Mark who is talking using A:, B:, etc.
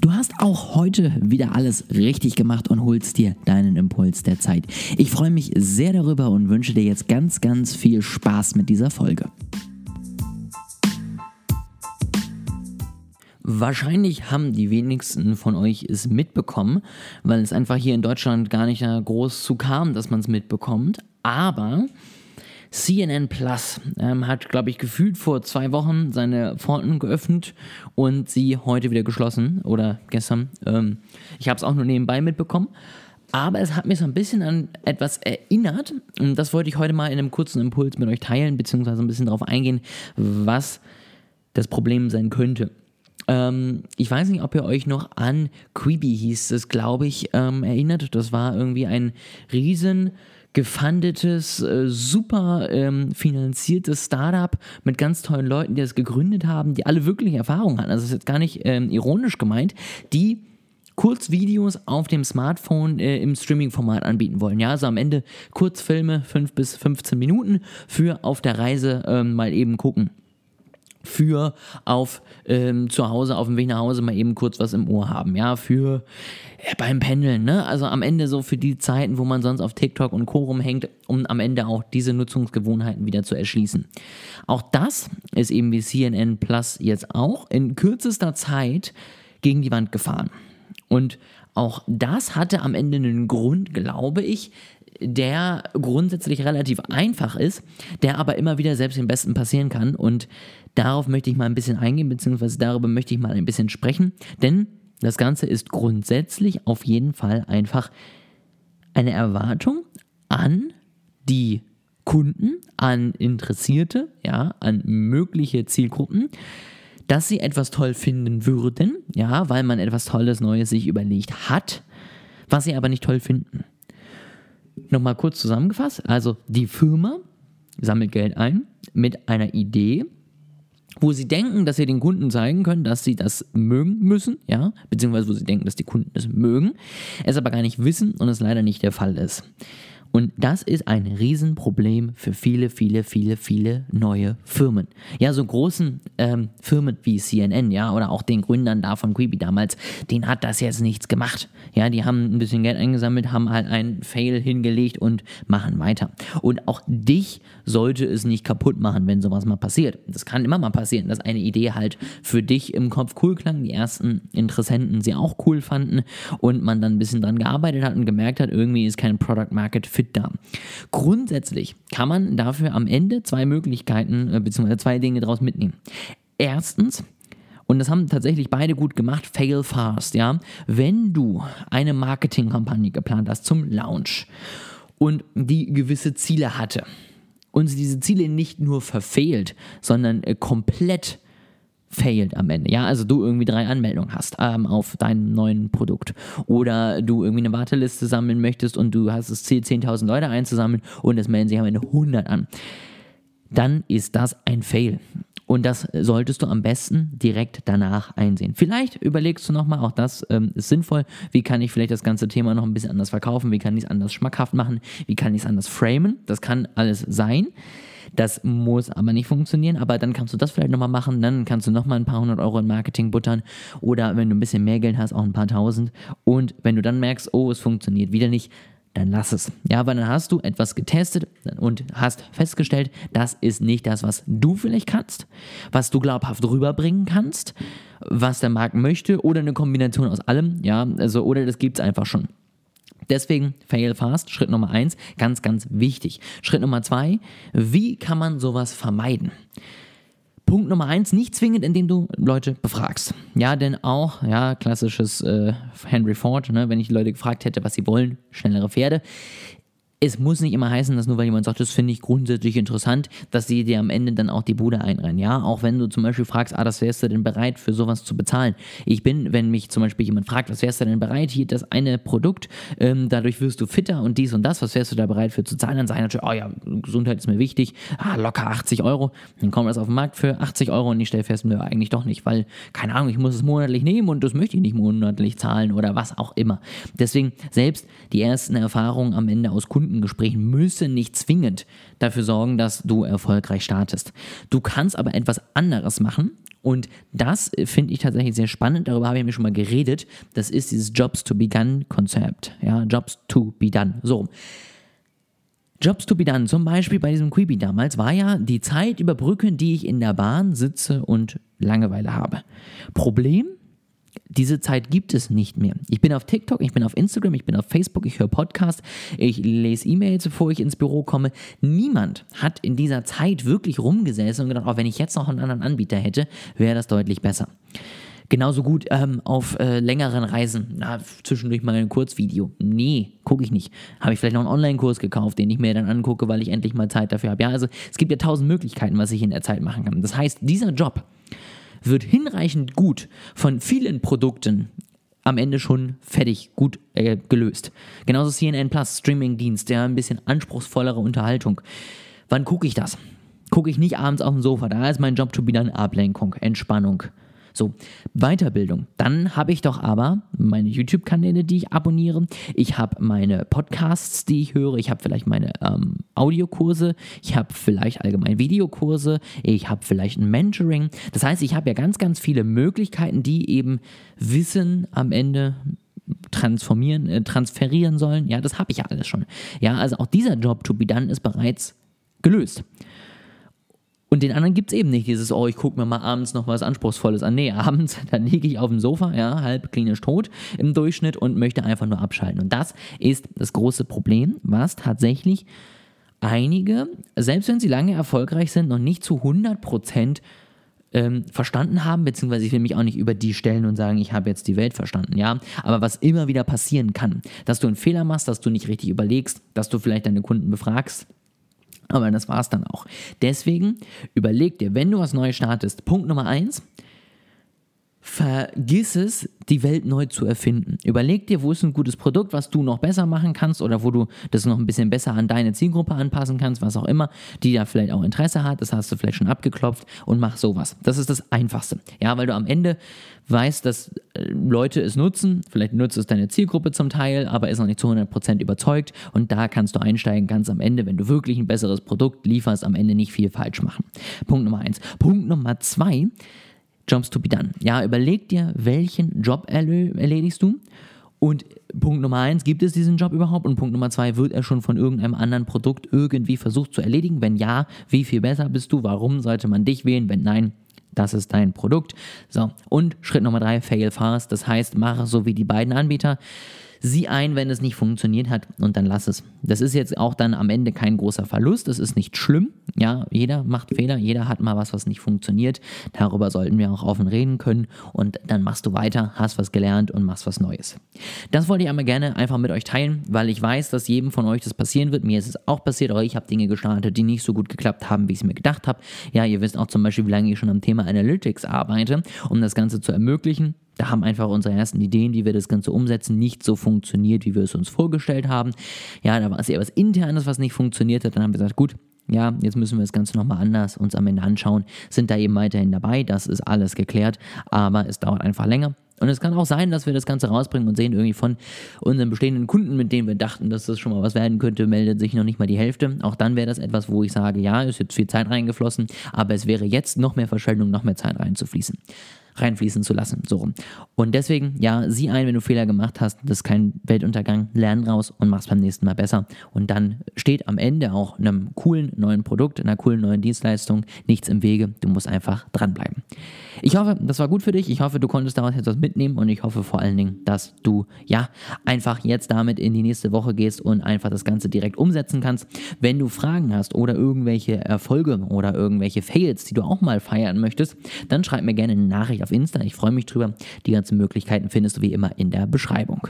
A: Du hast auch heute wieder alles richtig gemacht und holst dir deinen Impuls der Zeit. Ich freue mich sehr darüber und wünsche dir jetzt ganz, ganz viel Spaß mit dieser Folge. Wahrscheinlich haben die wenigsten von euch es mitbekommen, weil es einfach hier in Deutschland gar nicht groß zu kam, dass man es mitbekommt. Aber CNN Plus ähm, hat, glaube ich, gefühlt vor zwei Wochen seine Pforten geöffnet und sie heute wieder geschlossen oder gestern. Ähm, ich habe es auch nur nebenbei mitbekommen. Aber es hat mich so ein bisschen an etwas erinnert und das wollte ich heute mal in einem kurzen Impuls mit euch teilen, beziehungsweise ein bisschen darauf eingehen, was das Problem sein könnte. Ähm, ich weiß nicht, ob ihr euch noch an Quibi hieß es, glaube ich, ähm, erinnert. Das war irgendwie ein riesen gefundetes, äh, super ähm, finanziertes Startup mit ganz tollen Leuten, die das gegründet haben, die alle wirklich Erfahrung hatten. Also das ist jetzt gar nicht ähm, ironisch gemeint, die Kurzvideos auf dem Smartphone äh, im Streaming-Format anbieten wollen. Ja, also am Ende Kurzfilme, 5 bis 15 Minuten für auf der Reise ähm, mal eben gucken für auf ähm, zu Hause, auf dem Weg nach Hause mal eben kurz was im Ohr haben, ja, für äh, beim Pendeln, ne? Also am Ende so für die Zeiten, wo man sonst auf TikTok und Co. rumhängt, um am Ende auch diese Nutzungsgewohnheiten wieder zu erschließen. Auch das ist eben wie CNN Plus jetzt auch in kürzester Zeit gegen die Wand gefahren. Und auch das hatte am Ende einen Grund, glaube ich, der grundsätzlich relativ einfach ist, der aber immer wieder selbst dem Besten passieren kann. Und darauf möchte ich mal ein bisschen eingehen, beziehungsweise darüber möchte ich mal ein bisschen sprechen. Denn das Ganze ist grundsätzlich auf jeden Fall einfach eine Erwartung an die Kunden, an Interessierte, ja, an mögliche Zielgruppen, dass sie etwas toll finden würden, ja, weil man etwas Tolles Neues sich überlegt hat, was sie aber nicht toll finden. Nochmal kurz zusammengefasst. Also die Firma sammelt Geld ein mit einer Idee, wo sie denken, dass sie den Kunden zeigen können, dass sie das mögen müssen, ja, beziehungsweise wo sie denken, dass die Kunden es mögen, es aber gar nicht wissen und es leider nicht der Fall ist. Und das ist ein Riesenproblem für viele, viele, viele, viele neue Firmen. Ja, so großen ähm, Firmen wie CNN, ja, oder auch den Gründern da von Creepy damals, denen hat das jetzt nichts gemacht. Ja, die haben ein bisschen Geld eingesammelt, haben halt einen Fail hingelegt und machen weiter. Und auch dich sollte es nicht kaputt machen, wenn sowas mal passiert. Das kann immer mal passieren, dass eine Idee halt für dich im Kopf cool klang, die ersten Interessenten sie auch cool fanden und man dann ein bisschen dran gearbeitet hat und gemerkt hat, irgendwie ist kein Product Market Fit fit. Grundsätzlich kann man dafür am Ende zwei Möglichkeiten äh, bzw. zwei Dinge daraus mitnehmen. Erstens, und das haben tatsächlich beide gut gemacht, fail fast, ja. Wenn du eine Marketingkampagne geplant hast zum Launch und die gewisse Ziele hatte und diese Ziele nicht nur verfehlt, sondern äh, komplett failed am Ende. Ja, also du irgendwie drei Anmeldungen hast ähm, auf deinem neuen Produkt oder du irgendwie eine Warteliste sammeln möchtest und du hast das Ziel, 10.000 Leute einzusammeln und es melden sich am Ende 100 an. Dann ist das ein Fail. Und das solltest du am besten direkt danach einsehen. Vielleicht überlegst du nochmal, auch das ähm, ist sinnvoll, wie kann ich vielleicht das ganze Thema noch ein bisschen anders verkaufen, wie kann ich es anders schmackhaft machen, wie kann ich es anders framen. Das kann alles sein. Das muss aber nicht funktionieren, aber dann kannst du das vielleicht nochmal machen, dann kannst du nochmal ein paar hundert Euro in Marketing buttern oder wenn du ein bisschen mehr Geld hast, auch ein paar tausend. Und wenn du dann merkst, oh, es funktioniert wieder nicht, dann lass es. Ja, weil dann hast du etwas getestet und hast festgestellt, das ist nicht das, was du vielleicht kannst, was du glaubhaft rüberbringen kannst, was der Markt möchte oder eine Kombination aus allem, ja, also oder das gibt es einfach schon. Deswegen fail fast, Schritt Nummer eins, ganz, ganz wichtig. Schritt Nummer zwei, wie kann man sowas vermeiden? Punkt Nummer eins, nicht zwingend, indem du Leute befragst. Ja, denn auch, ja, klassisches äh, Henry Ford, ne, wenn ich die Leute gefragt hätte, was sie wollen, schnellere Pferde es muss nicht immer heißen, dass nur weil jemand sagt, das finde ich grundsätzlich interessant, dass sie dir am Ende dann auch die Bude einrennen. Ja, auch wenn du zum Beispiel fragst, ah, das wärst du denn bereit für sowas zu bezahlen. Ich bin, wenn mich zum Beispiel jemand fragt, was wärst du denn bereit, hier das eine Produkt, ähm, dadurch wirst du fitter und dies und das, was wärst du da bereit für zu zahlen, dann sage ich natürlich, oh ja, Gesundheit ist mir wichtig, ah, locker 80 Euro. Dann kommt das auf den Markt für 80 Euro und ich stelle fest, nö, eigentlich doch nicht, weil, keine Ahnung, ich muss es monatlich nehmen und das möchte ich nicht monatlich zahlen oder was auch immer. Deswegen selbst die ersten Erfahrungen am Ende aus Kunden Kundengesprächen müssen nicht zwingend dafür sorgen, dass du erfolgreich startest. Du kannst aber etwas anderes machen Und das finde ich tatsächlich sehr spannend. Darüber habe ich mir schon mal geredet. Das ist dieses Jobs to be done Konzept. Ja, Jobs to be done. So. Jobs to be done, zum Beispiel bei diesem Creepy damals, war ja die Zeit überbrücken, die ich in der Bahn sitze und Langeweile habe. Problem? Diese Zeit gibt es nicht mehr. Ich bin auf TikTok, ich bin auf Instagram, ich bin auf Facebook, ich höre Podcasts, ich lese E-Mails, bevor ich ins Büro komme. Niemand hat in dieser Zeit wirklich rumgesessen und gedacht, auch wenn ich jetzt noch einen anderen Anbieter hätte, wäre das deutlich besser. Genauso gut ähm, auf äh, längeren Reisen. Na, zwischendurch mal ein Kurzvideo. Nee, gucke ich nicht. Habe ich vielleicht noch einen Online-Kurs gekauft, den ich mir dann angucke, weil ich endlich mal Zeit dafür habe. Ja, also es gibt ja tausend Möglichkeiten, was ich in der Zeit machen kann. Das heißt, dieser Job wird hinreichend gut von vielen Produkten am Ende schon fertig, gut äh, gelöst. Genauso CNN Plus, Streaming-Dienst, der ein bisschen anspruchsvollere Unterhaltung. Wann gucke ich das? Gucke ich nicht abends auf dem Sofa. Da ist mein Job to be dann Ablenkung, Entspannung. So, Weiterbildung. Dann habe ich doch aber meine YouTube-Kanäle, die ich abonniere. Ich habe meine Podcasts, die ich höre. Ich habe vielleicht meine ähm, Audiokurse. Ich habe vielleicht allgemein Videokurse. Ich habe vielleicht ein Mentoring. Das heißt, ich habe ja ganz, ganz viele Möglichkeiten, die eben Wissen am Ende transformieren, äh, transferieren sollen. Ja, das habe ich ja alles schon. Ja, also auch dieser Job to be done ist bereits gelöst. Und den anderen gibt es eben nicht, dieses, oh, ich gucke mir mal abends noch was Anspruchsvolles an. Nee, abends, dann liege ich auf dem Sofa, ja, halb klinisch tot im Durchschnitt und möchte einfach nur abschalten. Und das ist das große Problem, was tatsächlich einige, selbst wenn sie lange erfolgreich sind, noch nicht zu 100 Prozent ähm, verstanden haben, beziehungsweise ich will mich auch nicht über die stellen und sagen, ich habe jetzt die Welt verstanden, ja. Aber was immer wieder passieren kann, dass du einen Fehler machst, dass du nicht richtig überlegst, dass du vielleicht deine Kunden befragst, aber das war es dann auch. Deswegen überleg dir, wenn du was Neues startest, Punkt Nummer eins, vergiss es, die Welt neu zu erfinden. Überleg dir, wo ist ein gutes Produkt, was du noch besser machen kannst oder wo du das noch ein bisschen besser an deine Zielgruppe anpassen kannst, was auch immer, die da vielleicht auch Interesse hat. Das hast du vielleicht schon abgeklopft und mach sowas. Das ist das Einfachste. Ja, weil du am Ende weißt, dass äh, Leute es nutzen. Vielleicht nutzt es deine Zielgruppe zum Teil, aber ist noch nicht zu 100% überzeugt. Und da kannst du einsteigen, ganz am Ende, wenn du wirklich ein besseres Produkt lieferst, am Ende nicht viel falsch machen. Punkt Nummer eins. Punkt Nummer zwei Jobs to be done. Ja, überleg dir, welchen Job erledigst du und Punkt Nummer eins, gibt es diesen Job überhaupt? Und Punkt Nummer zwei, wird er schon von irgendeinem anderen Produkt irgendwie versucht zu erledigen? Wenn ja, wie viel besser bist du? Warum sollte man dich wählen? Wenn nein, das ist dein Produkt. So, und Schritt Nummer drei, fail fast. Das heißt, mache so wie die beiden Anbieter sieh ein, wenn es nicht funktioniert hat und dann lass es. Das ist jetzt auch dann am Ende kein großer Verlust, das ist nicht schlimm. Ja, jeder macht Fehler, jeder hat mal was, was nicht funktioniert. Darüber sollten wir auch offen reden können und dann machst du weiter, hast was gelernt und machst was Neues. Das wollte ich einmal gerne einfach mit euch teilen, weil ich weiß, dass jedem von euch das passieren wird. Mir ist es auch passiert, aber ich habe Dinge gestartet, die nicht so gut geklappt haben, wie ich es mir gedacht habe. Ja, ihr wisst auch zum Beispiel, wie lange ich schon am Thema Analytics arbeite, um das Ganze zu ermöglichen. Da haben einfach unsere ersten Ideen, wie wir das Ganze umsetzen, nicht so funktioniert, wie wir es uns vorgestellt haben. Ja, da war es eher was Internes, was nicht funktioniert hat. Dann haben wir gesagt, gut, ja, jetzt müssen wir das Ganze nochmal anders uns am Ende anschauen. Sind da eben weiterhin dabei, das ist alles geklärt, aber es dauert einfach länger. Und es kann auch sein, dass wir das Ganze rausbringen und sehen irgendwie von unseren bestehenden Kunden, mit denen wir dachten, dass das schon mal was werden könnte, meldet sich noch nicht mal die Hälfte. Auch dann wäre das etwas, wo ich sage, ja, ist jetzt viel Zeit reingeflossen, aber es wäre jetzt noch mehr Verschwendung, noch mehr Zeit reinzufließen reinfließen zu lassen. So Und deswegen, ja, sieh ein, wenn du Fehler gemacht hast, das ist kein Weltuntergang, lern raus und mach's beim nächsten Mal besser. Und dann steht am Ende auch einem coolen neuen Produkt, einer coolen neuen Dienstleistung nichts im Wege. Du musst einfach dranbleiben. Ich hoffe, das war gut für dich. Ich hoffe, du konntest daraus etwas mitnehmen und ich hoffe vor allen Dingen, dass du ja einfach jetzt damit in die nächste Woche gehst und einfach das Ganze direkt umsetzen kannst. Wenn du Fragen hast oder irgendwelche Erfolge oder irgendwelche Fails, die du auch mal feiern möchtest, dann schreib mir gerne eine Nachricht auf Insta. Ich freue mich drüber. Die ganzen Möglichkeiten findest du wie immer in der Beschreibung.